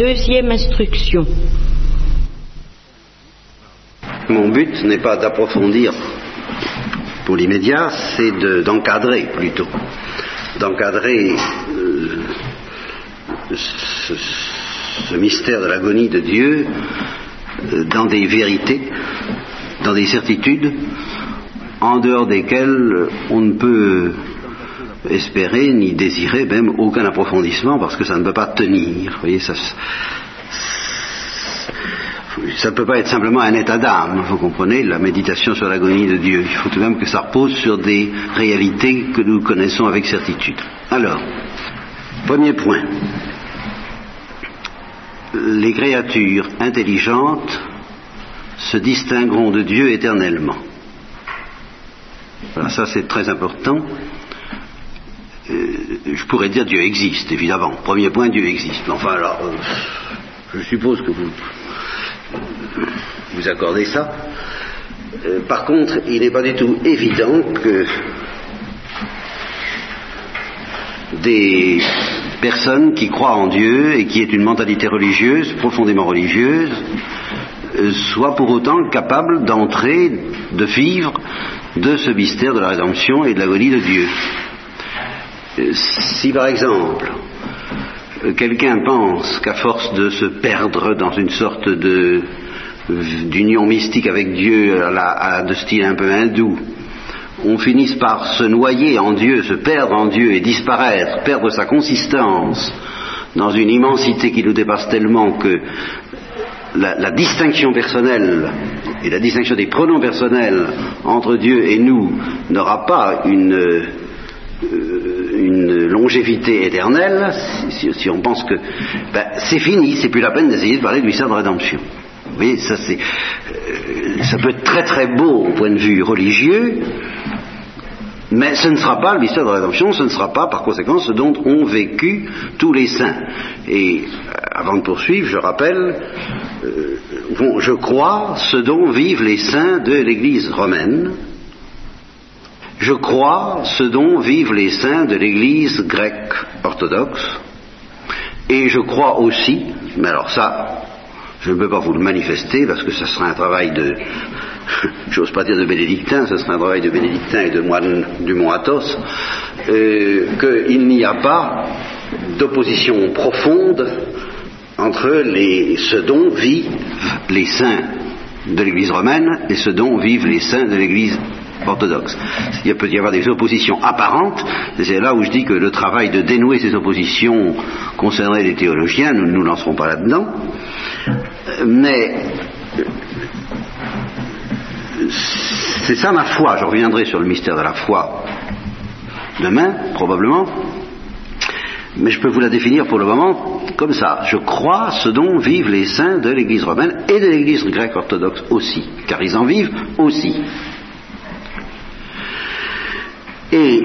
Deuxième instruction. Mon but n'est pas d'approfondir pour l'immédiat, c'est d'encadrer plutôt. D'encadrer euh, ce, mystère de l'agonie de Dieu euh, dans des vérités, dans des certitudes, en dehors desquelles on ne peut espérer ni désirer même aucun approfondissement parce que ça ne peut pas tenir. Vous voyez, ça, ça ne peut pas être simplement un état d'âme, vous comprenez, la méditation sur l'agonie de Dieu. Il faut tout de même que ça repose sur des réalités que nous connaissons avec certitude. Alors, premier point. Les créatures intelligentes se distingueront de Dieu éternellement. Voilà, ça c'est très important. Euh, je pourrais dire Dieu existe, évidemment. Premier point, Dieu existe. Enfin alors, euh, je suppose que vous vous accordez ça. Euh, par contre, il n'est pas du tout évident que des personnes qui croient en Dieu et qui aient une mentalité religieuse, profondément religieuse, soient pour autant capables d'entrer, de vivre de ce mystère de la rédemption et de l'agonie de Dieu. Si par exemple quelqu'un pense qu'à force de se perdre dans une sorte de d'union mystique avec Dieu à, de style un peu hindou, on finisse par se noyer en Dieu, se perdre en Dieu et disparaître, perdre sa consistance dans une immensité qui nous dépasse tellement que la, la, distinction personnelle et la distinction des pronoms personnels entre Dieu et nous n'aura pas une, euh, une longévité éternelle, si, on pense que ben, c'est fini, c'est plus la peine d'essayer de parler du mystère de rédemption. Vous voyez, euh, ça peut être très très beau au point de vue religieux, mais ce ne sera pas le mystère de rédemption, ce ne sera pas par conséquent ce dont ont vécu tous les saints. Et euh, avant de poursuivre, je rappelle, euh, je crois ce dont vivent les saints de l'Église romaine, je crois ce dont vivent les saints de l'Église grecque orthodoxe, et je crois aussi, mais alors ça, je ne peux pas vous le manifester parce que ce sera un travail de, j'ose pas dire de bénédictin, ce sera un travail de bénédictin et de moine du mont Athos, euh, qu'il n'y a pas d'opposition profonde entre ce dont vivent les saints de l'Église romaine et ce dont vivent les saints de l'Église orthodoxe. Il peut y avoir des oppositions apparentes, et c'est là où je dis que le travail de dénouer ces oppositions concernerait les théologiens, nous ne nous lancerons pas là-dedans, mais c'est ça ma foi, je reviendrai sur le mystère de la foi demain, probablement, mais je peux vous la définir pour le moment comme ça. Je crois ce dont vivent les saints de l'Église romaine et de l'Église grecque orthodoxe aussi, car ils en vivent aussi. Et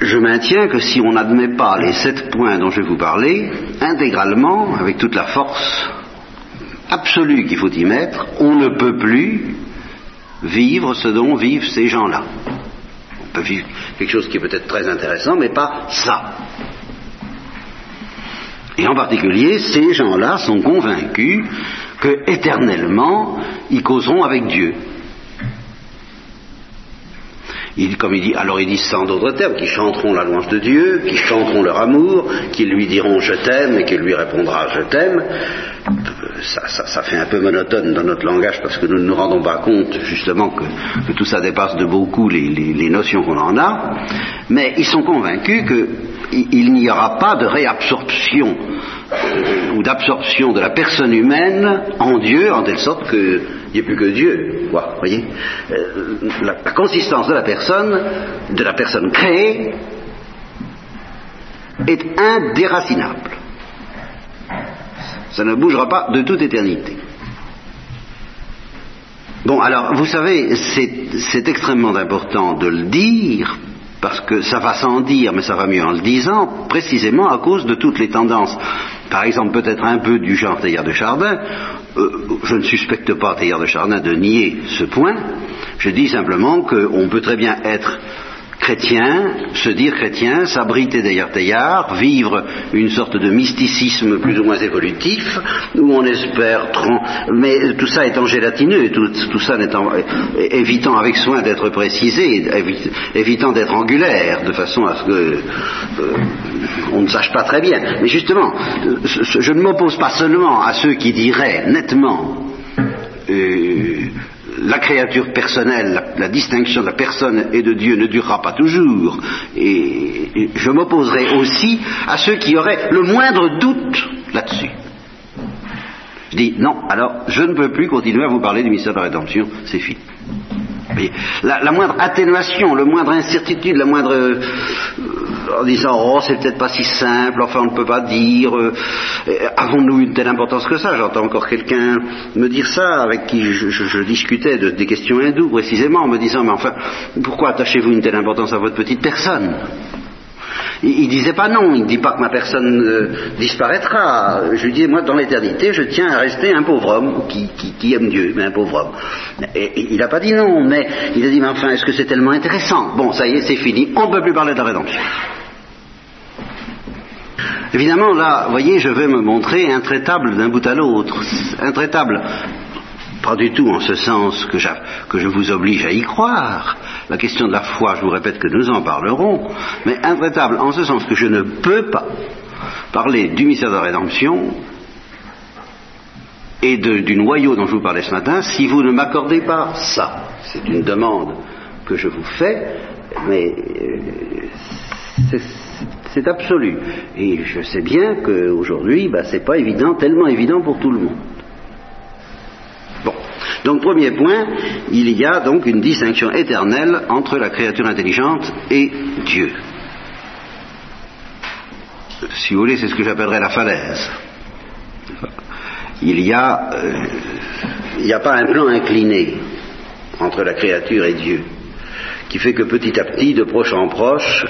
je maintiens que si on n'admet pas les sept points dont je vais vous parler, intégralement, avec toute la force absolue qu'il faut y mettre, on ne peut plus vivre ce dont vivent ces gens-là. On peut vivre quelque chose qui est peut-être très intéressant, mais pas ça. Et en particulier, ces gens-là sont convaincus que éternellement, ils causeront avec Dieu. Il, comme il dit, alors ils disent en d'autres termes, qui chanteront la louange de Dieu, qui chanteront leur amour, qui lui diront je t'aime et qui lui répondra je t'aime. Ça, ça, fait un peu monotone dans notre langage parce que nous ne nous rendons pas compte justement que, que tout ça dépasse de beaucoup les, notions qu'on en a, mais ils sont convaincus qu'il n'y aura pas de réabsorption euh, ou d'absorption de la personne humaine en Dieu en telle sorte que il n'y a plus que Dieu, euh, la, la, consistance de la personne, de la personne créée, est indéracinable. Ça ne bougera pas de toute éternité. Bon, alors, vous savez, c'est extrêmement important de le dire, parce que ça va sans dire, mais ça va mieux en le disant, précisément à cause de toutes les tendances. Par exemple, peut-être un peu du genre Teilhard de Chardin, euh, je ne suspecte pas Teilhard de Chardin de nier ce point, je dis simplement qu'on peut très bien être chrétien, se dire chrétien, s'abriter derrière Teilhard, vivre une sorte de mysticisme plus ou moins évolutif, où on espère, mais tout ça étant gélatineux, tout, tout ça évitant avec soin d'être précisé, évitant d'être angulaire, de façon à ce que euh, on ne sache pas très bien. Mais justement, je ne m'oppose pas seulement à ceux qui diraient nettement euh, la créature personnelle, la, distinction de la personne et de Dieu ne durera pas toujours. Et, je m'opposerai aussi à ceux qui auraient le moindre doute là-dessus. Je dis non, alors je ne peux plus continuer à vous parler du mystère de la rédemption, c'est fini. La, la, moindre atténuation, le moindre incertitude, la moindre euh, en disant oh c'est peut-être pas si simple, enfin on ne peut pas dire, euh, avons-nous une telle importance que ça? J'entends encore quelqu'un me dire ça avec qui je, discutais de, des questions hindoues précisément en me disant mais enfin pourquoi attachez-vous une telle importance à votre petite personne? Il, ne disait pas non, il ne dit pas que ma personne euh, disparaîtra. Je lui disais, moi, dans l'éternité, je tiens à rester un pauvre homme qui, aime Dieu, mais un pauvre homme. Il n'a pas dit non, mais il a dit, mais enfin, est-ce que c'est tellement intéressant? Bon, ça y est, c'est fini, on ne peut plus parler de la rédemption. Évidemment, là, vous voyez, je vais me montrer intraitable d'un bout à l'autre. Intraitable, pas du tout en ce sens que, je vous oblige à y croire. La question de la foi, je vous répète que nous en parlerons, mais intraitable en ce sens que je ne peux pas parler du mystère de la rédemption et du noyau dont je vous parlais ce matin si vous ne m'accordez pas ça. C'est une demande que je vous fais, mais euh, c'est absolu. Et je sais bien qu'aujourd'hui, bah, c'est pas évident, tellement évident pour tout le monde. Bon. Donc, premier point, il y a donc une distinction éternelle entre la créature intelligente et Dieu. Si vous voulez, c'est ce que j'appellerais la falaise. Il y a, euh, n'y a pas un plan incliné entre la créature et Dieu, qui fait que petit à petit, de proche en proche,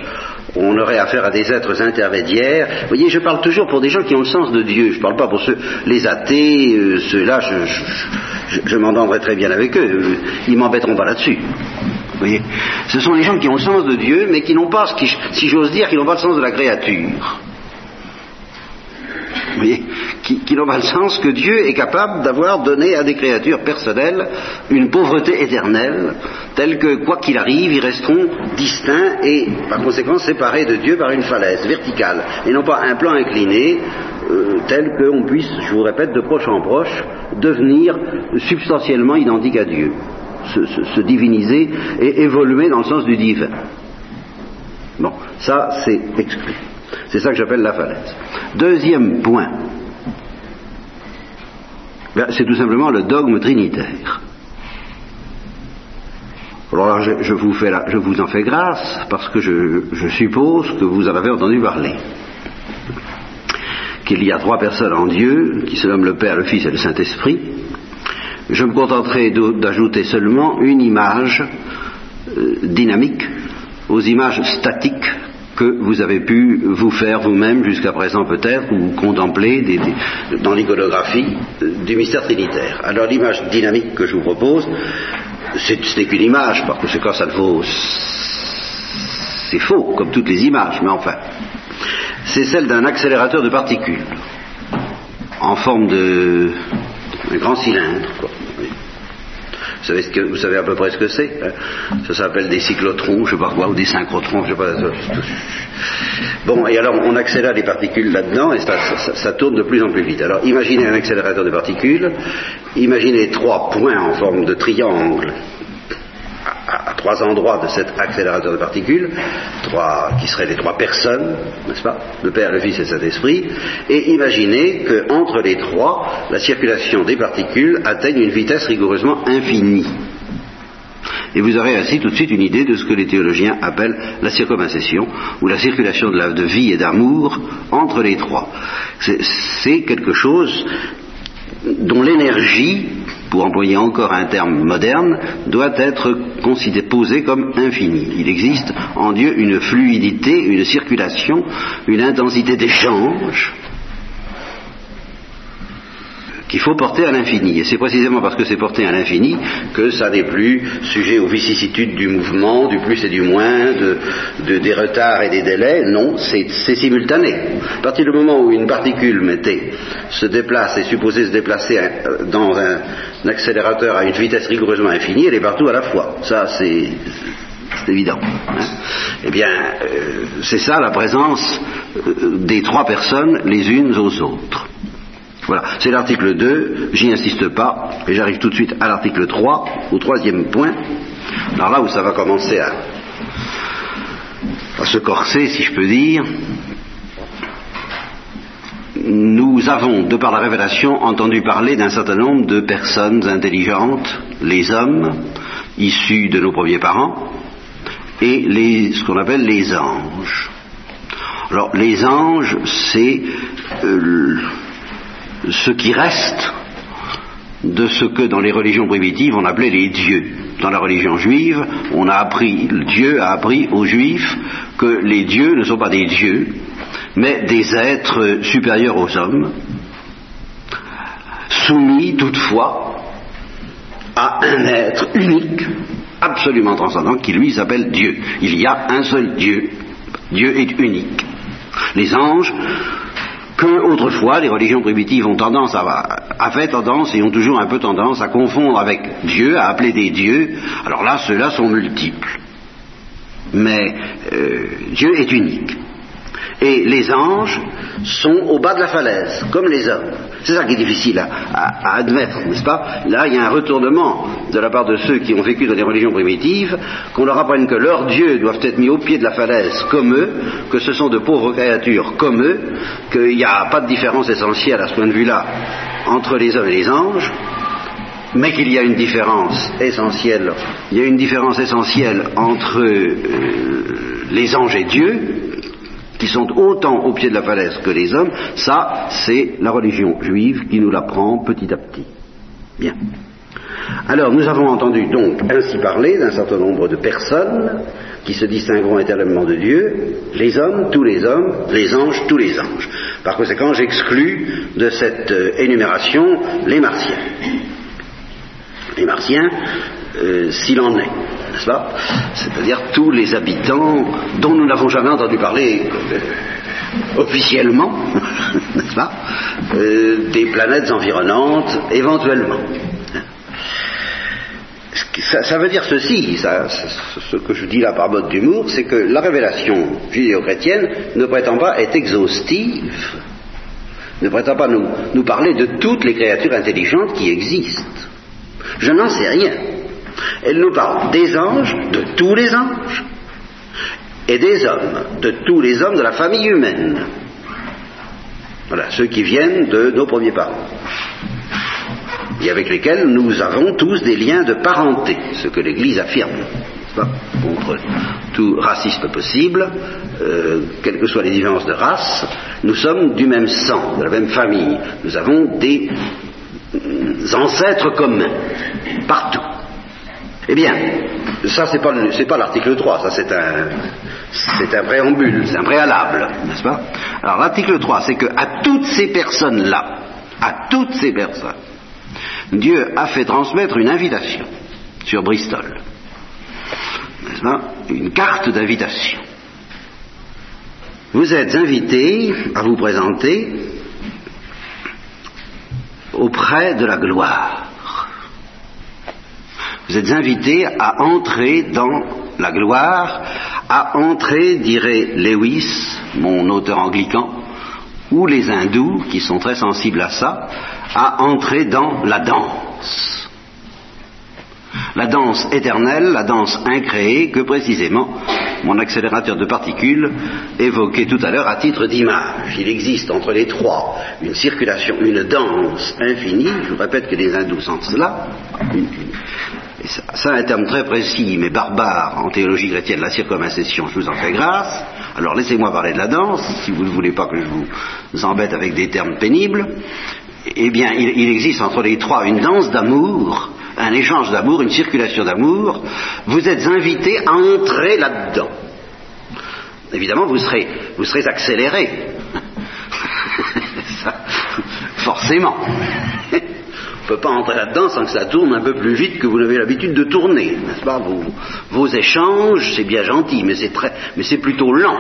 on aurait affaire à des êtres intermédiaires. Vous voyez, je parle toujours pour des gens qui ont le sens de Dieu. Je ne parle pas pour ceux, les athées, euh, ceux-là, je, m'entendrai très bien avec eux. Ils m'embêteront pas là-dessus. Voyez, ce sont les gens qui ont le sens de Dieu, mais qui n'ont pas, si j'ose dire, qui n'ont pas le sens de la créature voyez, qui, n'ont pas le sens que Dieu est capable d'avoir donné à des créatures personnelles une pauvreté éternelle, telle que, quoi qu'il arrive, ils resteront distincts et, par conséquent, séparés de Dieu par une falaise verticale, et non pas un plan incliné, euh, tel qu'on puisse, je vous répète, de proche en proche, devenir substantiellement identique à Dieu, se, diviniser et évoluer dans le sens du divin. Bon, ça c'est exclu. C'est ça que j'appelle la falaise. Deuxième point, ben, c'est tout simplement le dogme trinitaire. Alors je, vous je, en fais grâce parce que je, suppose que vous en avez entendu parler. Qu'il y a trois personnes en Dieu, qui se nomment le Père, le Fils et le Saint-Esprit. Je me contenterai d'ajouter seulement une image euh, dynamique aux images statiques que vous avez pu vous faire vous-même jusqu'à présent peut-être, ou contempler dans l'iconographie euh, du mystère trinitaire. Alors l'image dynamique que je vous propose, ce n'est qu'une image, par conséquent ça ne vaut... C'est faux, comme toutes les images, mais enfin. C'est celle d'un accélérateur de particules, en forme de... un grand cylindre, quoi. Vous savez, que, vous savez à peu près ce que c'est hein Ça s'appelle des cyclotrons, je ne sais pas quoi, ou des synchrotrons, je sais pas. Bon, et alors on accélère les particules là-dedans et ça, tourne de plus en plus vite. Alors imaginez un accélérateur de particules, imaginez trois points en forme de triangle trois endroits de cet accélérateur de particules, trois, qui seraient les trois personnes, n'est-ce pas? Le Père, le Fils et le Saint-Esprit, et imaginez qu'entre les trois, la circulation des particules atteigne une vitesse rigoureusement infinie. Et vous aurez ainsi tout de suite une idée de ce que les théologiens appellent la circomincession, ou la circulation de, la, de vie et d'amour entre les trois. C'est quelque chose dont l'énergie pour employer encore un terme moderne, doit être posé comme infini. Il existe en Dieu une fluidité, une circulation, une intensité d'échange qu'il faut porter à l'infini. Et c'est précisément parce que c'est porté à l'infini que ça n'est plus sujet aux vicissitudes du mouvement, du plus et du moins, de, des retards et des délais. Non, c'est simultané. À partir du moment où une particule se déplace, est supposée se déplacer euh, dans un, accélérateur à une vitesse rigoureusement infinie, elle est partout à la fois. Ça, c'est évident. Hein. eh bien, euh, c'est ça la présence euh, des trois personnes les unes aux autres. Voilà, c'est l'article 2, j'y insiste pas, et j'arrive tout de suite à l'article 3, au troisième point. Alors là où ça va commencer à, à se corser, si je peux dire, nous avons, de par la révélation, entendu parler d'un certain nombre de personnes intelligentes, les hommes, issus de nos premiers parents, et ce qu'on appelle les anges. Alors, les anges, c'est euh, ce qui reste de ce que dans les religions primitives on appelait les dieux. Dans la religion juive, on a appris, Dieu a appris aux juifs que les dieux ne sont pas des dieux, mais des êtres supérieurs aux hommes, soumis toutefois à un être unique, absolument transcendant, qui lui s'appelle Dieu. Il y a un seul Dieu. Dieu est unique. Les anges que autrefois les religions primitives ont tendance à, avaient tendance et ont toujours un peu tendance à confondre avec Dieu, à appeler des dieux. Alors là, ceux-là sont multiples. Mais euh, Dieu est unique. Et les anges sont au bas de la falaise, comme les hommes. C'est ça qui est difficile à, admettre, n'est-ce pas Là, il y a un retournement de la part de ceux qui ont vécu dans des religions primitives, qu'on leur apprenne que leurs dieux doivent être mis au pied de la falaise comme eux, que ce sont de pauvres créatures comme eux, qu'il n'y a pas de différence essentielle à ce point de vue-là entre les hommes et les anges, mais qu'il y a une différence essentielle. Il y a une différence essentielle entre euh, les anges et Dieu, qui sont autant au pied de la falaise que les hommes, ça, c'est la religion juive qui nous l'apprend petit à petit. Bien. Alors, nous avons entendu donc ainsi parler d'un certain nombre de personnes qui se distingueront éternellement de Dieu, les hommes, tous les hommes, les anges, tous les anges. Par conséquent, j'exclus de cette euh, énumération les martiens. Les martiens, euh, s'il en est n'est-ce pas? C'est-à-dire tous les habitants dont nous n'avons jamais entendu parler euh, officiellement, n'est-ce pas? Euh, Des planètes environnantes, éventuellement. Ça, veut dire ceci, ce que je dis là par mode d'humour, c'est que la révélation judéo-chrétienne ne prétend pas être exhaustive, ne prétend pas nous, nous parler de toutes les créatures intelligentes qui existent. Je n'en sais rien. Elle nous parle des anges, de tous les anges, et des hommes, de tous les hommes de la famille humaine. Voilà, ceux qui viennent de nos premiers parents. Et avec lesquels nous avons tous des liens de parenté, ce que l'Église affirme, contre tout racisme possible, euh, quelles que soient les différences de race, nous sommes du même sang, de la même famille. Nous avons des ancêtres communs, partout. Eh bien, ça c'est pas l'article 3, ça c'est un préambule, c'est un préalable, n'est-ce pas? Alors l'article 3, c'est que à toutes ces personnes-là, à toutes ces personnes, Dieu a fait transmettre une invitation sur Bristol. N'est-ce pas? Une carte d'invitation. Vous êtes invités à vous présenter auprès de la gloire. Vous êtes invités à entrer dans la gloire, à entrer, dirait Lewis, mon auteur anglican, ou les hindous, qui sont très sensibles à ça, à entrer dans la danse. La danse éternelle, la danse incréée, que précisément mon accélérateur de particules évoquait tout à l'heure à titre d'image. Il existe entre les trois une circulation, une danse infinie, je vous répète que les hindous sentent cela, ça, un terme très précis, mais barbare en théologie chrétienne, la circomincession, je vous en fais grâce. Alors laissez-moi parler de la danse, si vous ne voulez pas que je vous embête avec des termes pénibles. Eh bien, il, existe entre les trois une danse d'amour, un échange d'amour, une circulation d'amour. Vous êtes invités à entrer là-dedans. Évidemment, vous serez, vous serez accéléré. forcément. On ne peut pas entrer là-dedans sans que ça tourne un peu plus vite que vous n'avez l'habitude de tourner, n'est-ce pas? Vos, vos, échanges, c'est bien gentil, mais c'est plutôt lent,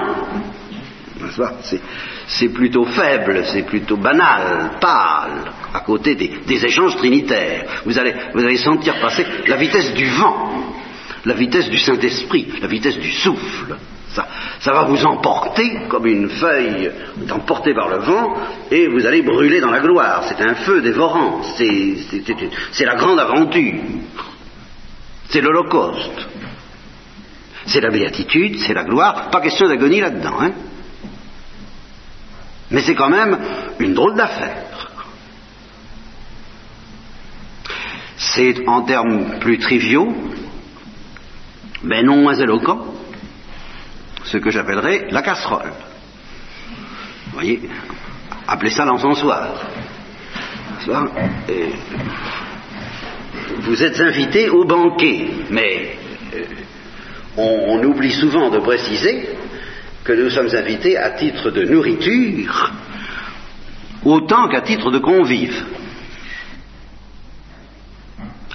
c'est, plutôt faible, c'est plutôt banal, pâle, à côté des, échanges trinitaires. Vous allez, sentir passer la vitesse du vent, la vitesse du Saint-Esprit, la vitesse du souffle. Ça, va vous emporter comme une feuille emportée par le vent et vous allez brûler dans la gloire. C'est un feu dévorant. C'est la grande aventure. C'est l'Holocauste. C'est la béatitude, c'est la gloire. Pas question d'agonie là-dedans. Hein Mais c'est quand même une drôle d'affaire. C'est en termes plus triviaux, mais non moins éloquents, ce que j'appellerais la casserole. Vous voyez Appelez ça l'encensoir. Vous êtes invité au banquet, mais euh, on, oublie souvent de préciser que nous sommes invités à titre de nourriture autant qu'à titre de convive,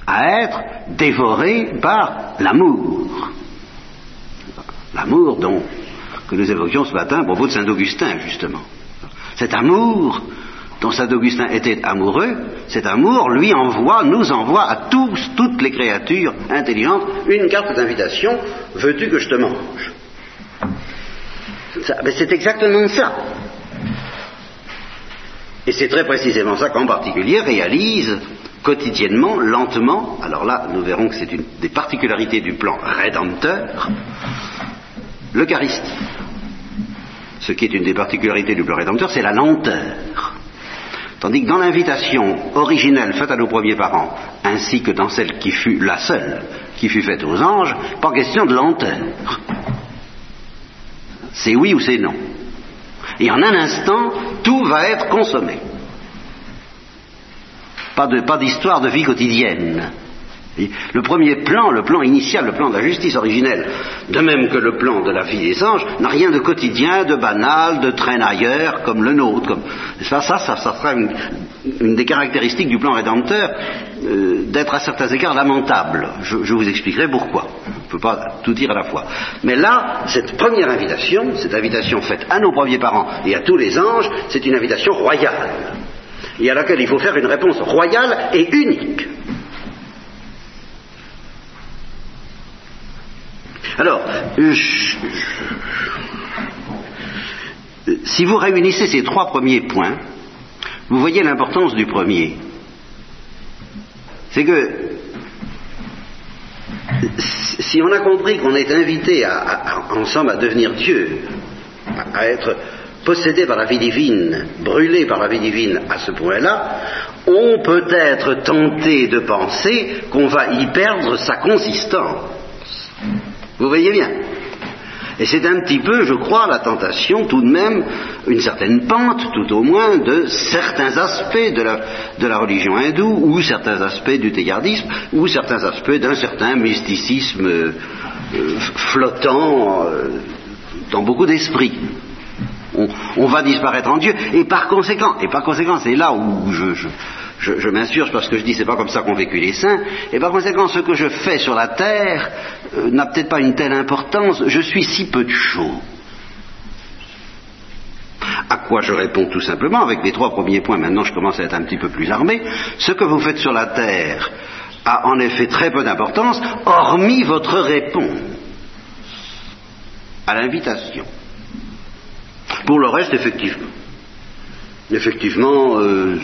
à être dévoré par l'amour. L'amour dont que nous évoquions ce matin à propos de Saint Augustin, justement. Cet amour dont Saint Augustin était amoureux, cet amour lui envoie, nous envoie à tous, toutes les créatures intelligentes, une carte d'invitation, veux-tu que je te mange? C'est exactement ça. Et c'est très précisément ça qu'en particulier réalise quotidiennement, lentement, alors là nous verrons que c'est une des particularités du plan rédempteur, l'Eucharistie. Ce qui est une des particularités du plan rédempteur, c'est la lenteur. Tandis que dans l'invitation originelle faite à nos premiers parents, ainsi que dans celle qui fut la seule qui fut faite aux anges, pas question de lenteur. C'est oui ou c'est non. Et en un instant, tout va être consommé. Pas d'histoire de vie quotidienne. Le premier plan, le plan initial, le plan de la justice originelle, de même que le plan de la vie des anges, n'a rien de quotidien, de banal, de traînailleur comme le nôtre. Comme... Ça, ça, sera une, des caractéristiques du plan rédempteur euh, d'être à certains égards lamentable. Je, vous expliquerai pourquoi. On ne peut pas tout dire à la fois. Mais là, cette première invitation, cette invitation faite à nos premiers parents et à tous les anges, c'est une invitation royale, et à laquelle il faut faire une réponse royale et unique. Alors, euh, si vous réunissez ces trois premiers points, vous voyez l'importance du premier. C'est que si on a compris qu'on est invité ensemble à devenir Dieu, à, être possédé par la vie divine, brûlé par la vie divine à ce point-là, on peut être tenté de penser qu'on va y perdre sa consistance. Vous voyez bien et c'est un petit peu, je crois, la tentation, tout de même, une certaine pente, tout au moins, de certains aspects de la, de la religion hindoue, ou certains aspects du théardisme, ou certains aspects d'un certain mysticisme euh, flottant euh, dans beaucoup d'esprits. On, va disparaître en Dieu, et par conséquent, et par conséquent, c'est là où je je, m'insurge parce que je dis c'est pas comme ça qu'ont vécu les saints, et par conséquent ce que je fais sur la terre euh, n'a peut-être pas une telle importance, je suis si peu de choses. À quoi je réponds tout simplement avec les trois premiers points, maintenant je commence à être un petit peu plus armé, ce que vous faites sur la terre a en effet très peu d'importance, hormis votre réponse à l'invitation. Pour le reste, effectivement, effectivement, euh,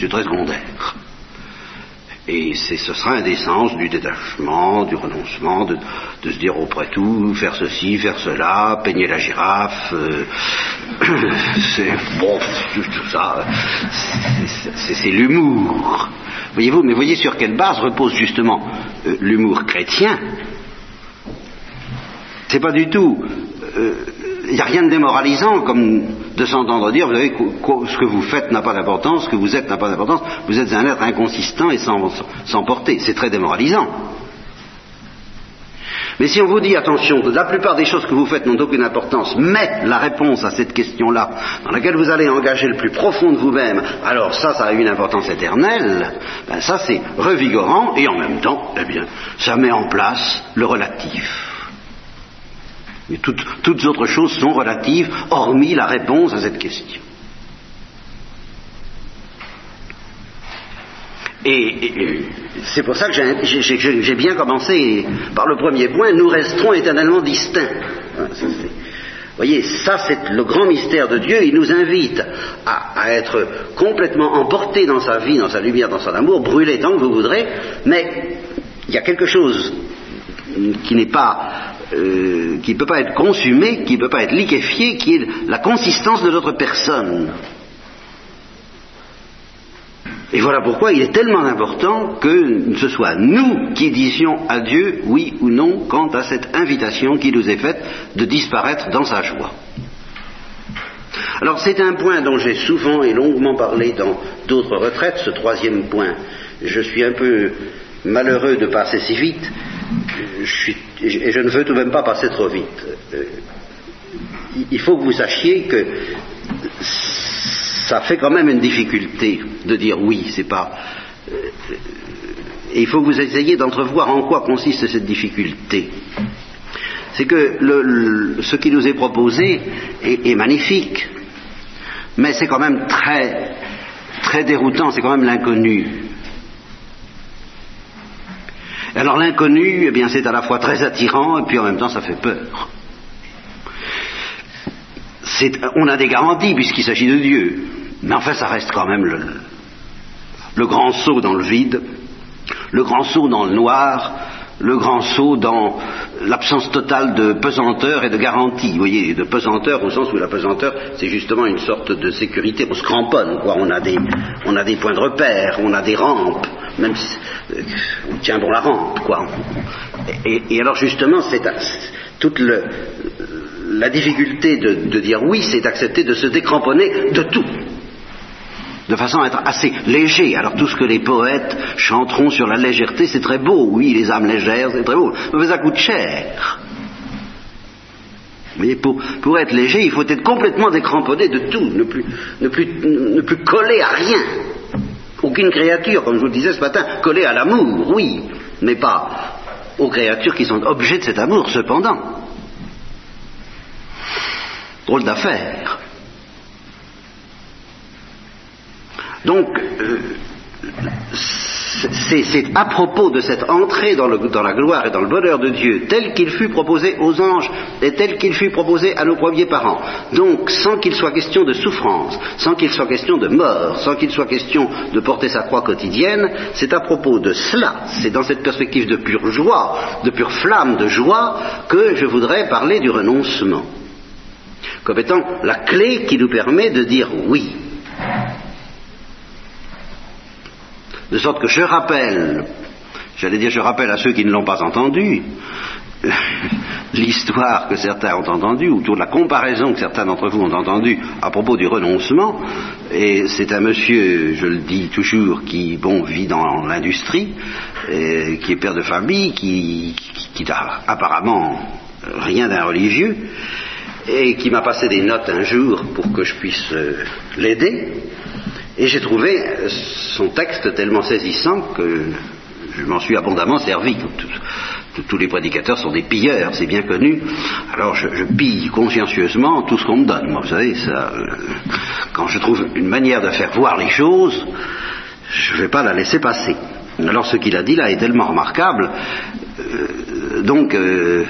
c'est très secondaire. Et ce sera un des sens du détachement, du renoncement, de, se dire auprès tout, faire ceci, faire cela, peigner la girafe, euh, c'est bon, tout ça, c'est l'humour. Voyez-vous, mais voyez sur quelle base repose justement euh, l'humour chrétien. C'est pas du tout il n'y a rien de démoralisant comme de s'entendre dire, vous savez, ce que vous faites n'a pas d'importance, ce que vous êtes n'a pas d'importance, vous êtes un être inconsistant et sans, portée. C'est très démoralisant. Mais si on vous dit, attention, la plupart des choses que vous faites n'ont aucune importance, mais la réponse à cette question-là, dans laquelle vous allez engager le plus profond de vous-même, alors ça, ça a une importance éternelle, ben ça c'est revigorant, et en même temps, eh bien, ça met en place le relatif. Toutes, autres choses sont relatives, hormis la réponse à cette question. Et, c'est pour ça que j'ai bien commencé par le premier point, nous resterons éternellement distincts. vous voyez, ça c'est le grand mystère de Dieu, il nous invite à, être complètement emportés dans sa vie, dans sa lumière, dans son amour, brûler tant que vous voudrez, mais il y a quelque chose qui n'est pas euh, qui ne peut pas être consumé, qui ne peut pas être liquéfié, qui est la consistance de notre personne. Et voilà pourquoi il est tellement important que ce soit nous qui disions à Dieu oui ou non quant à cette invitation qui nous est faite de disparaître dans sa joie. Alors c'est un point dont j'ai souvent et longuement parlé dans d'autres retraites, ce troisième point. Je suis un peu malheureux de passer si vite, et je ne veux tout de même pas passer trop vite. Euh, il faut que vous sachiez que ça fait quand même une difficulté de dire oui, c'est pas. Euh, et il faut que vous essayiez d'entrevoir en quoi consiste cette difficulté. C'est que ce qui nous est proposé est, magnifique, mais c'est quand même très, très déroutant, c'est quand même l'inconnu. Alors l'inconnu, eh bien, c'est à la fois très attirant et puis en même temps ça fait peur. on a des garanties puisqu'il s'agit de Dieu, mais enfin ça reste quand même le, le grand saut dans le vide, le grand saut dans le noir, le grand saut dans l'absence totale de pesanteur et de garantie. Vous voyez, de pesanteur au sens où la pesanteur, c'est justement une sorte de sécurité. On se cramponne, quoi. On a des, points de repère, on a des rampes, même si euh, on tient bon la rampe, quoi. Et, alors justement, c'est toute la difficulté de dire oui, c'est d'accepter de se décramponner de tout de façon à être assez léger. Alors tout ce que les poètes chanteront sur la légèreté, c'est très beau, oui, les âmes légères, c'est très beau, mais ça coûte cher. Mais pour, pour être léger, il faut être complètement décramponné de tout, ne plus, coller à rien. Aucune créature, comme je vous le disais ce matin, coller à l'amour, oui, mais pas aux créatures qui sont objets de cet amour, cependant. Drôle d'affaire. Donc, euh, c'est à propos de cette entrée dans, la gloire et dans le bonheur de Dieu, tel qu'il fut proposé aux anges et tel qu'il fut proposé à nos premiers parents. Donc, sans qu'il soit question de souffrance, sans qu'il soit question de mort, sans qu'il soit question de porter sa croix quotidienne, c'est à propos de cela, c'est dans cette perspective de pure joie, de pure flamme de joie, que je voudrais parler du renoncement, comme étant la clé qui nous permet de dire oui De sorte que je rappelle, j'allais dire je rappelle à ceux qui ne l'ont pas entendu, l'histoire que certains ont entendue, ou toute la comparaison que certains d'entre vous ont entendue à propos du renoncement, et c'est un monsieur, je le dis toujours, qui bon vit dans l'industrie, qui est père de famille, qui, qui, n'a apparemment rien d'un religieux, et qui m'a passé des notes un jour pour que je puisse euh, l'aider. Et j'ai trouvé son texte tellement saisissant que je m'en suis abondamment servi. Tous, les prédicateurs sont des pilleurs, c'est bien connu. Alors je, pille consciencieusement tout ce qu'on me donne. Moi, vous savez, ça, euh, quand je trouve une manière de faire voir les choses, je ne vais pas la laisser passer. Alors ce qu'il a dit là est tellement remarquable. Euh, donc, euh,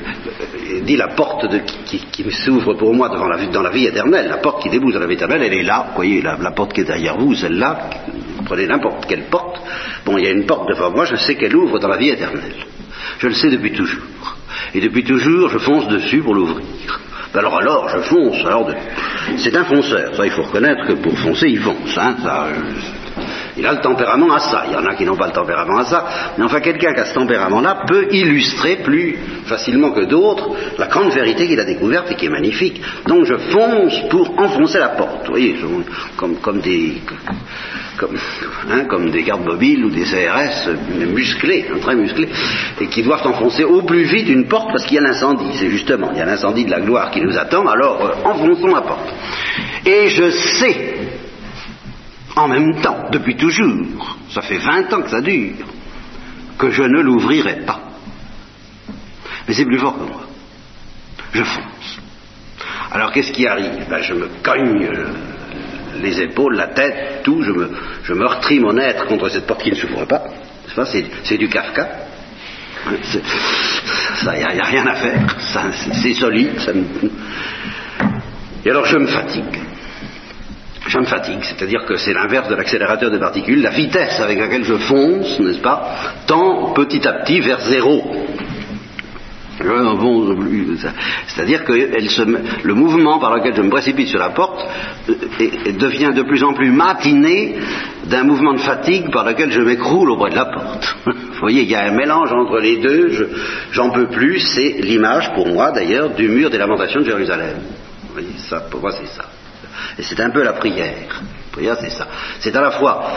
dit la porte qui, s'ouvre pour moi devant la, dans la vie éternelle, la porte qui débouche dans la vie éternelle, elle est là. Vous voyez, la, porte qui est derrière vous, celle-là, vous prenez n'importe quelle porte. Bon, il y a une porte devant moi, je sais qu'elle ouvre dans la vie éternelle. Je le sais depuis toujours. Et depuis toujours, je fonce dessus pour l'ouvrir. Ben alors alors, je fonce. Alors, c'est un fonceur. Ça, il faut reconnaître que pour foncer, il fonce. Hein, ça, il a le tempérament à ça. Il y en a qui n'ont pas le tempérament à ça. Mais enfin, quelqu'un qui a ce tempérament-là peut illustrer plus facilement que d'autres la grande vérité qu'il a découverte et qui est magnifique. Donc je fonce pour enfoncer la porte. Vous voyez, comme, des... Comme, hein, des gardes mobiles ou des CRS musclés, hein, très musclés, et qui doivent enfoncer au plus vite une porte parce qu'il y a l'incendie. C'est justement, il y a l'incendie de la gloire qui nous attend, alors euh, enfonçons la porte. Et je sais, en même temps, depuis toujours, ça fait 20 ans que ça dure, que je ne l'ouvrirai pas. Mais c'est plus fort que moi. Je fonce. Alors qu'est-ce qui arrive? Ben, Je me cogne euh, les épaules, la tête, tout, je me, je mon être contre cette porte qui ne s'ouvre pas. C'est du Kafka. Il n'y a, rien à faire. C'est solide. Et alors je me fatigue. Je me fatigue, c'est-à-dire que c'est l'inverse de l'accélérateur de particules. La vitesse avec laquelle je fonce, n'est-ce pas, tend petit à petit vers zéro. C'est-à-dire que le mouvement par lequel je me précipite sur la porte euh, devient de plus en plus matiné d'un mouvement de fatigue par lequel je m'écroule auprès de la porte. Vous voyez, il y a un mélange entre les deux, j'en peux plus, c'est l'image pour moi d'ailleurs du mur des lamentations de Jérusalem. Vous voyez, ça, pour moi c'est ça. Et c'est un peu la prière. La prière c'est ça. C'est à la fois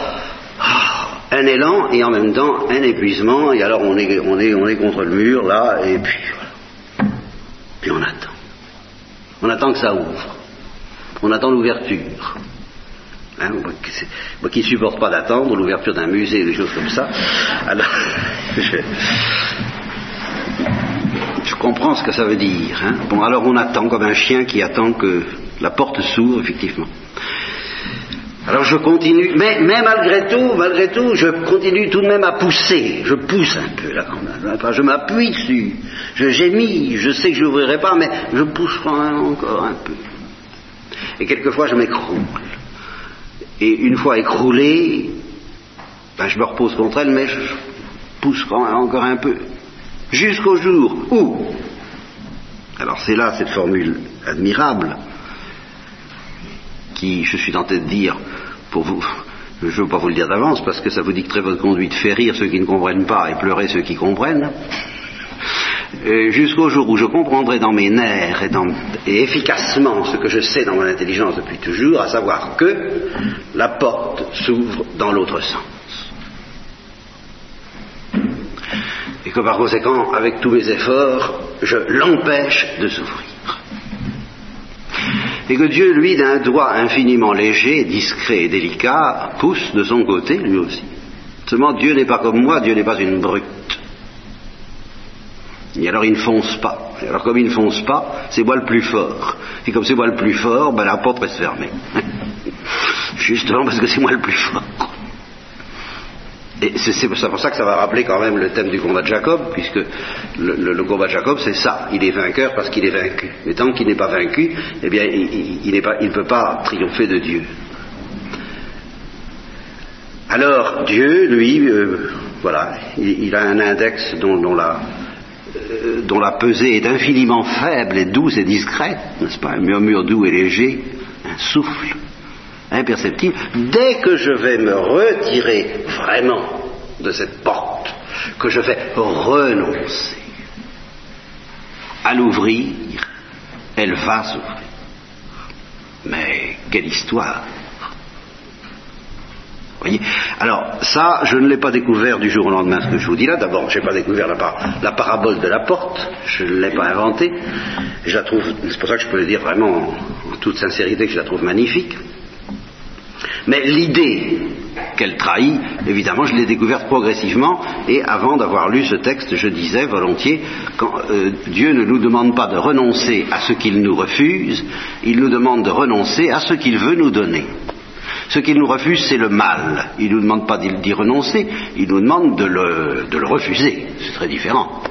ah, un élan et en même temps un épuisement, et alors on est, on est, on est contre le mur là, et puis voilà. Puis on attend. On attend que ça ouvre. On attend l'ouverture. Hein, moi, qui ne supporte pas d'attendre l'ouverture d'un musée, des choses comme ça, alors je, je, comprends ce que ça veut dire. Hein. Bon, alors on attend comme un chien qui attend que la porte s'ouvre, effectivement. Alors je continue, mais, malgré tout, malgré tout, je continue tout de même à pousser. Je pousse un peu là quand même. Enfin, je m'appuie dessus. Je gémis. Je sais que je n'ouvrirai pas, mais je pousse encore un peu. Et quelquefois je m'écroule. Et une fois écroulé, ben, je me repose contre elle, mais je pousse encore un peu. Jusqu'au jour où, alors c'est là cette formule admirable, qui, je suis tenté de dire, pour vous, je ne veux pas vous le dire d'avance parce que ça vous dicterait votre conduite, fait rire ceux qui ne comprennent pas et pleurer ceux qui comprennent, jusqu'au jour où je comprendrai dans mes nerfs et, et, efficacement ce que je sais dans mon intelligence depuis toujours, à savoir que la porte s'ouvre dans l'autre sens. Et que par conséquent, avec tous mes efforts, je l'empêche de s'ouvrir et que Dieu, lui, d'un doigt infiniment léger, discret et délicat, pousse de son côté, lui aussi. Seulement, Dieu n'est pas comme moi, Dieu n'est pas une brute. Et alors il ne fonce pas. Et alors comme il ne fonce pas, c'est moi le plus fort. Et comme c'est moi le plus fort, ben, la porte reste fermée. Justement parce que c'est moi le plus fort. Et c'est pour ça que ça va rappeler quand même le thème du combat de Jacob, puisque le, combat de Jacob, c'est ça. Il est vainqueur parce qu'il est vaincu. Mais tant qu'il n'est pas vaincu, eh bien, il ne peut pas triompher de Dieu. Alors, Dieu, lui, euh, voilà, il, a un index dont, la, euh, dont la pesée est infiniment faible et douce et discrète, n'est-ce pas? Un murmure doux et léger, un souffle imperceptible, dès que je vais me retirer vraiment de cette porte, que je vais renoncer à l'ouvrir, elle va s'ouvrir. Mais quelle histoire voyez? Alors, ça, je ne l'ai pas découvert du jour au lendemain, ce que je vous dis là. D'abord, je n'ai pas découvert la, parabole de la porte, je ne l'ai pas inventée. Je la trouve, c'est pour ça que je peux le dire vraiment en toute sincérité que je la trouve magnifique. Mais l'idée qu'elle trahit, évidemment, je l'ai découverte progressivement, et avant d'avoir lu ce texte, je disais volontiers, quand euh, Dieu ne nous demande pas de renoncer à ce qu'il nous refuse, il nous demande de renoncer à ce qu'il veut nous donner. Ce qu'il nous refuse, c'est le mal. Il ne nous demande pas d'y renoncer, il nous demande de le, de le refuser. C'est très différent.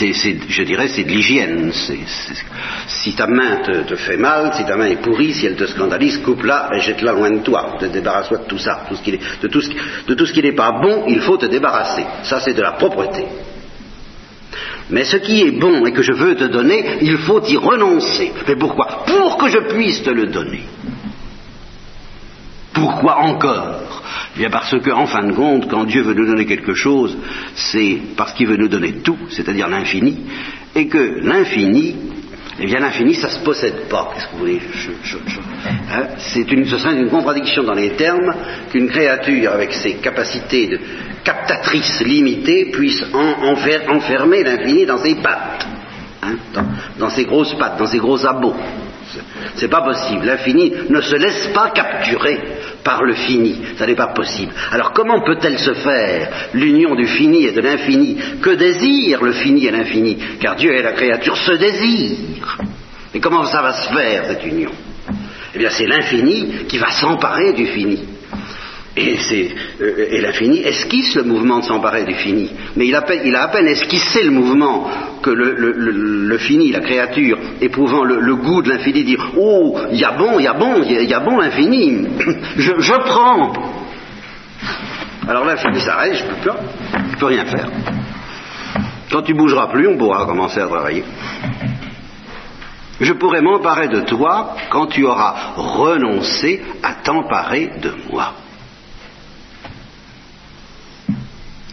Hein je dirais, c'est de l'hygiène. si ta main te, fait mal, si ta main est pourrie, si elle te scandalise, coupe-la et jette-la loin de toi. Te débarrasse-toi de tout ça. de, tout ce, qui n'est pas bon, il faut te débarrasser. Ça, c'est de la propreté. Mais ce qui est bon et que je veux te donner, il faut y renoncer. Mais pourquoi? Pour que je puisse te le donner. Pourquoi encore? Bien parce que, en fin de compte, quand Dieu veut nous donner quelque chose, c'est parce qu'il veut nous donner tout, c'est-à-dire l'infini, et que l'infini Eh bien, l'infini, ça ne se possède pas. Voulez? Hein? C'est une, Ce serait une contradiction dans les termes qu'une créature avec ses capacités de captatrice limitée puisse enfermer l'infini dans ses pattes, hein, dans, ses grosses pattes, dans ses gros abots. C'est pas possible. L'infini ne se laisse pas capturer par le fini. Ça n'est pas possible. Alors comment peut-elle se faire, l'union du fini et de l'infini? Que désire le fini et l'infini? Car Dieu et la créature se désirent. Et comment ça va se faire, cette union? Eh bien, c'est l'infini qui va s'emparer du fini. Et, euh, et l'infini esquisse le mouvement de s'emparer du fini. Mais il a, à peine esquissé le mouvement que le, fini, la créature, éprouvant le, goût de l'infini, dit Oh, il y a bon, il y a bon, il y, a bon l'infini, je, prends. Alors l'infini s'arrête, je ne peux, peux rien faire. Quand tu bougeras plus, on pourra commencer à travailler. Je pourrai m'emparer de toi quand tu auras renoncé à t'emparer de moi.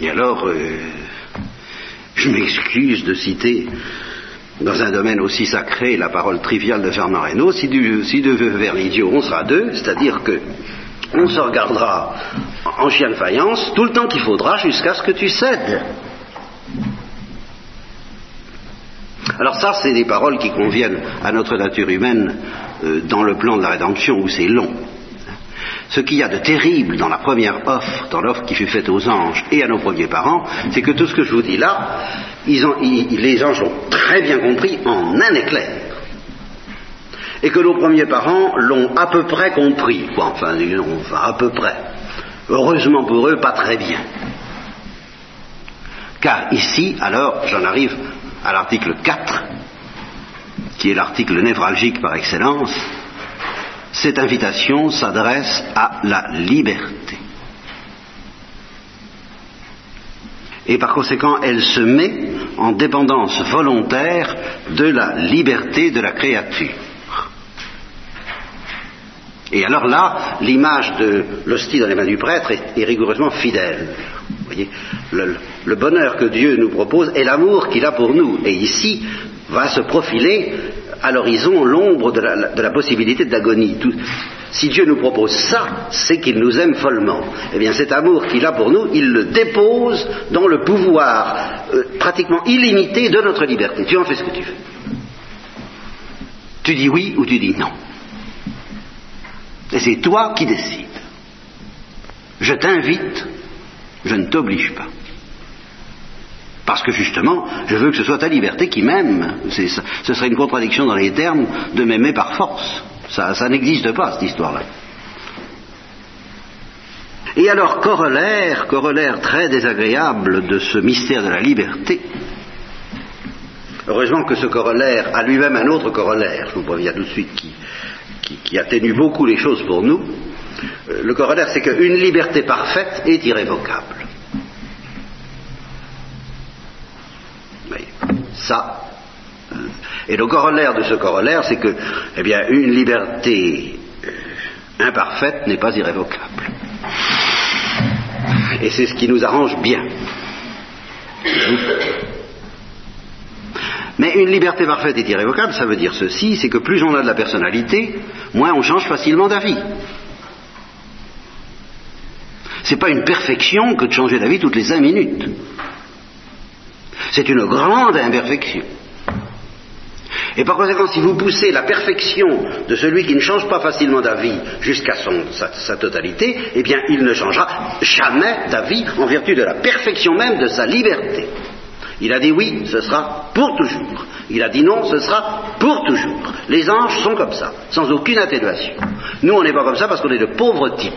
Et alors, euh, je m'excuse de citer dans un domaine aussi sacré la parole triviale de Fernand Reynaud, si, du, si de vers l'idiot on sera deux, c'est-à-dire que on se regardera en chien de faïence tout le temps qu'il faudra jusqu'à ce que tu cèdes. Alors ça, c'est des paroles qui conviennent à notre nature humaine euh, dans le plan de la rédemption où c'est long. Ce qu'il y a de terrible dans la première offre, dans l'offre qui fut faite aux anges et à nos premiers parents, c'est que tout ce que je vous dis là, les anges l'ont très bien compris en un éclair. Et que nos premiers parents l'ont à peu près compris. enfin, enfin, à peu près. Heureusement pour eux, pas très bien. Car ici, alors, j'en arrive à l'article 4, qui est l'article névralgique par excellence, cette invitation s'adresse à la liberté. Et par conséquent, elle se met en dépendance volontaire de la liberté de la créature. Et alors là, l'image de l'hostie dans les mains du prêtre est, rigoureusement fidèle. Le, bonheur que Dieu nous propose est l'amour qu'il a pour nous. Et ici va se profiler à l'horizon l'ombre de la, possibilité de l'agonie. Si Dieu nous propose ça, c'est qu'il nous aime follement. Eh bien, cet amour qu'il a pour nous, il le dépose dans le pouvoir euh, pratiquement illimité de notre liberté. Tu en fais ce que tu veux. Tu dis oui ou tu dis non. Et c'est toi qui décides. Je t'invite, je ne t'oblige pas. Parce que justement, je veux que ce soit ta liberté qui m'aime. Ce serait une contradiction dans les termes de m'aimer par force. Ça, n'existe pas, cette histoire-là. Et alors, corollaire, corollaire très désagréable de ce mystère de la liberté, heureusement que ce corollaire a lui-même un autre corollaire, je vous préviens tout de suite, qui atténue beaucoup les choses pour nous, euh, le corollaire c'est qu'une liberté parfaite est irrévocable. Ça. Et le corollaire de ce corollaire, c'est que, eh bien, une liberté euh, imparfaite n'est pas irrévocable. Et c'est ce qui nous arrange bien. Mais une liberté parfaite est irrévocable, ça veut dire ceci, c'est que plus on a de la personnalité, moins on change facilement d'avis. C'est pas une perfection que de changer d'avis toutes les cinq minutes. C'est une grande imperfection. Et par conséquent, si vous poussez la perfection de celui qui ne change pas facilement d'avis jusqu'à sa, totalité, eh bien, il ne changera jamais d'avis en vertu de la perfection même de sa liberté. Il a dit oui, ce sera pour toujours. Il a dit non, ce sera pour toujours. Les anges sont comme ça, sans aucune atténuation. Nous, on n'est pas comme ça parce qu'on est de pauvres types.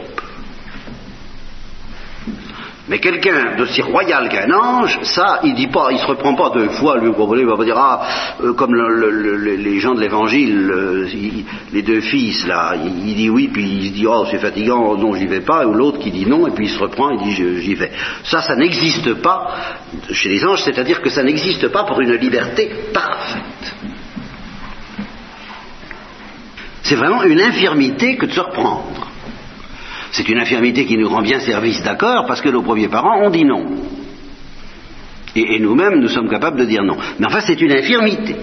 Mais quelqu'un d'aussi royal qu'un ange, ça, il dit pas, il se reprend pas deux fois, lui, vous comprenez, il va pas dire, ah, euh, comme les gens de l'évangile, euh, les deux fils, là, il, dit oui, puis il se dit, oh, c'est fatigant, non, j'y vais pas, ou l'autre qui dit non, et puis il se reprend, il dit, j'y vais. Ça, ça n'existe pas chez les anges, c'est-à-dire que ça n'existe pas pour une liberté parfaite. C'est vraiment une infirmité que de se reprendre. C'est une infirmité qui nous rend bien service, d'accord, parce que nos premiers parents ont dit non. Et, nous-mêmes, nous sommes capables de dire non. Mais enfin, c'est une infirmité.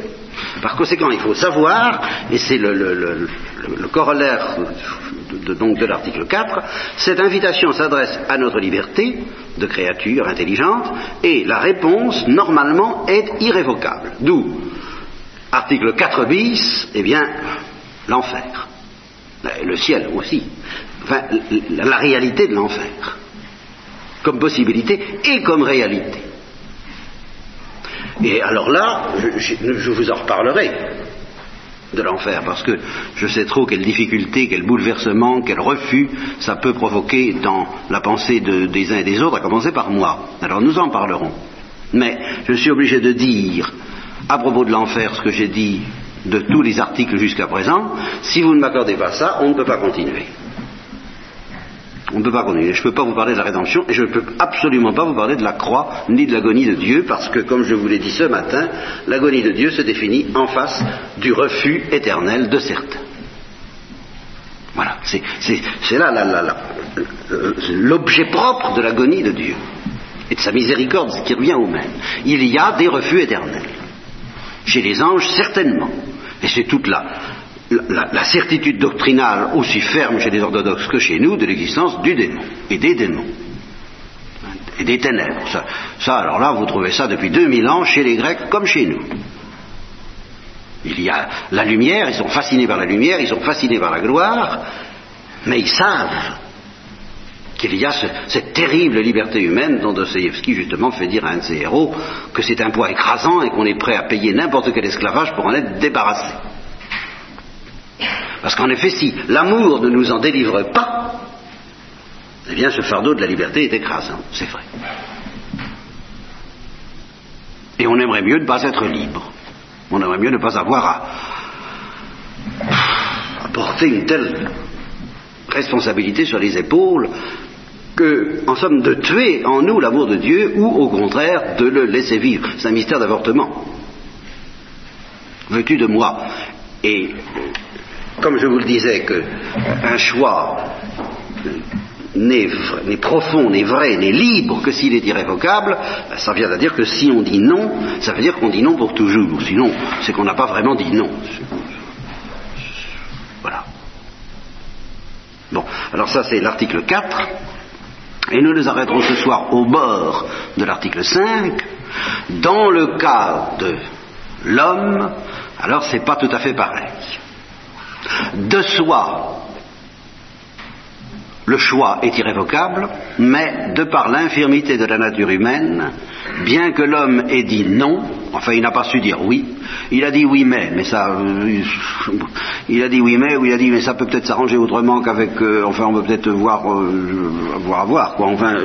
Par conséquent, il faut savoir, et c'est le, corollaire de, de l'article 4, cette invitation s'adresse à notre liberté de créature intelligente, et la réponse, normalement, est irrévocable. D'où, article 4 bis, eh bien, l'enfer. Le ciel aussi. Enfin, la réalité de l'enfer. Comme possibilité et comme réalité. Et alors là, je, vous en reparlerai de l'enfer, parce que je sais trop quelle difficulté, quel bouleversement, quel refus ça peut provoquer dans la pensée de, des uns et des autres, à commencer par moi. Alors nous en parlerons. Mais je suis obligé de dire, à propos de l'enfer, ce que j'ai dit de tous les articles jusqu'à présent, si vous ne m'accordez pas ça, on ne peut pas continuer. On ne peut pas. Je ne peux pas vous parler de la rédemption et je ne peux absolument pas vous parler de la croix ni de l'agonie de Dieu parce que, comme je vous l'ai dit ce matin, l'agonie de Dieu se définit en face du refus éternel de certains. Voilà, c'est là l'objet propre de l'agonie de Dieu et de sa miséricorde qui revient au même. Il y a des refus éternels. Chez les anges, certainement. Et c'est toute la, la, certitude doctrinale aussi ferme chez les orthodoxes que chez nous de l'existence du démon et des démons et des ténèbres. Ça, alors là, vous trouvez ça depuis 2000 ans chez les Grecs comme chez nous. Il y a la lumière, ils sont fascinés par la lumière, ils sont fascinés par la gloire, mais ils savent qu'il y a cette terrible liberté humaine dont Dostoevsky justement fait dire à un de ses héros que c'est un poids écrasant et qu'on est prêt à payer n'importe quel esclavage pour en être débarrassé. Parce qu'en effet, si l'amour ne nous en délivre pas, eh bien ce fardeau de la liberté est écrasant, c'est vrai. Et on aimerait mieux ne pas être libre. On aimerait mieux ne pas avoir à, porter une telle responsabilité sur les épaules que, en somme, de tuer en nous l'amour de Dieu ou au contraire de le laisser vivre. C'est un mystère d'avortement. Veux-tu de moi Et comme je vous le disais, qu'un choix n'est profond, n'est vrai, n'est libre que s'il est irrévocable, ben, ça vient à dire que si on dit non, ça veut dire qu'on dit non pour toujours. Sinon, c'est qu'on n'a pas vraiment dit non. Voilà. Bon, alors ça c'est l'article 4, et nous nous arrêterons ce soir au bord de l'article 5. Dans le cas de l'homme, alors c'est pas tout à fait pareil de soi. Le choix est irrévocable, mais de par l'infirmité de la nature humaine, bien que l'homme ait dit non, enfin il n'a pas su dire oui, il a dit oui mais, mais ça, euh, il a dit oui mais, ou il a dit mais ça peut peut-être s'arranger autrement qu'avec, euh, enfin on peut peut-être voir, euh, voir à voir quoi, enfin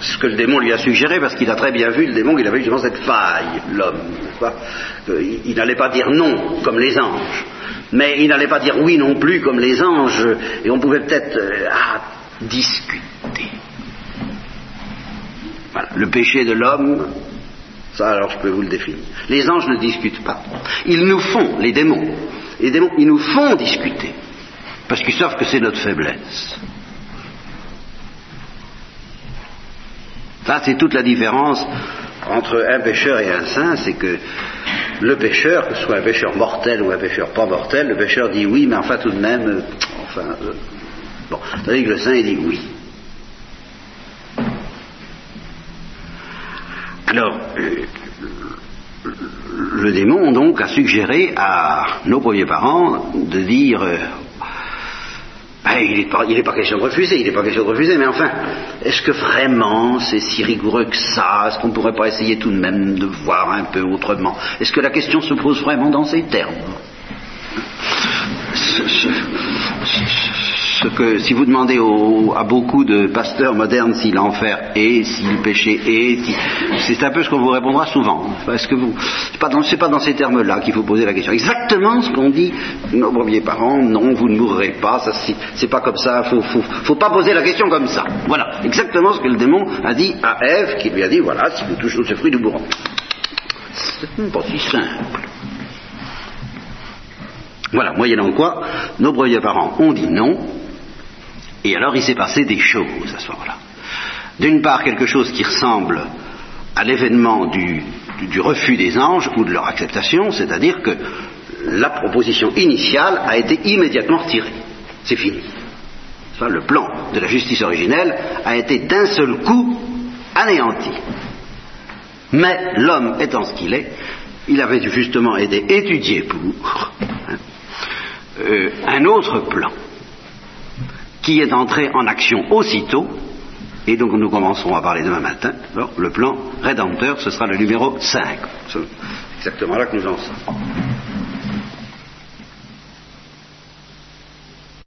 ce que le démon lui a suggéré, parce qu'il a très bien vu le démon qu'il avait justement cette faille, l'homme, il n'allait pas dire non comme les anges. Mais il n'allait pas dire oui non plus comme les anges, et on pouvait peut-être ah, discuter. Le péché de l'homme, ça alors je peux vous le définir. Les anges ne discutent pas. Ils nous font, les démons, les démons, ils nous font discuter, parce qu'ils savent que c'est notre faiblesse. Ça, c'est toute la différence entre un pécheur et un saint, c'est que le pécheur, que ce soit un pécheur mortel ou un pécheur pas mortel, le pécheur dit oui, mais enfin tout de même, euh, enfin, euh, bon, tandis que le saint il dit oui. Alors, euh, le démon donc a suggéré à nos premiers parents de dire ben, il n'est pas, pas, question de refuser, il n'est pas question de refuser, mais enfin, est-ce que vraiment c'est si rigoureux que ça? Est-ce qu'on ne pourrait pas essayer tout de même de voir un peu autrement? Est-ce que la question se pose vraiment dans ces termes? Que si vous demandez à beaucoup de pasteurs modernes si l'enfer est, si le péché est, c'est un peu ce qu'on vous répondra souvent. Parce que c'est pas dans, pas dans ces termes-là qu'il faut poser la question. Exactement ce qu'on dit nos premiers parents. Non, vous ne mourrez pas. Ça, c'est pas comme ça. Faut, faut, faut pas poser la question comme ça. Voilà, exactement ce que le démon a dit à Ève, qui lui a dit voilà, si vous touchez ce fruit, nous mourrons. C'est pas si simple. Voilà, moyennant quoi, nos premiers parents ont dit non, et alors il s'est passé des choses à ce moment-là. D'une part, quelque chose qui ressemble à l'événement du, refus des anges ou de leur acceptation, c'est-à-dire que la proposition initiale a été immédiatement retirée. C'est fini. le plan de la justice originelle a été d'un seul coup anéanti. Mais l'homme étant ce qu'il est, il avait justement été étudié pour hein, euh, un autre plan qui est entré en action aussitôt, et donc nous commencerons à parler demain matin. le plan rédempteur, ce sera le numéro 5. C'est exactement là que nous en sommes.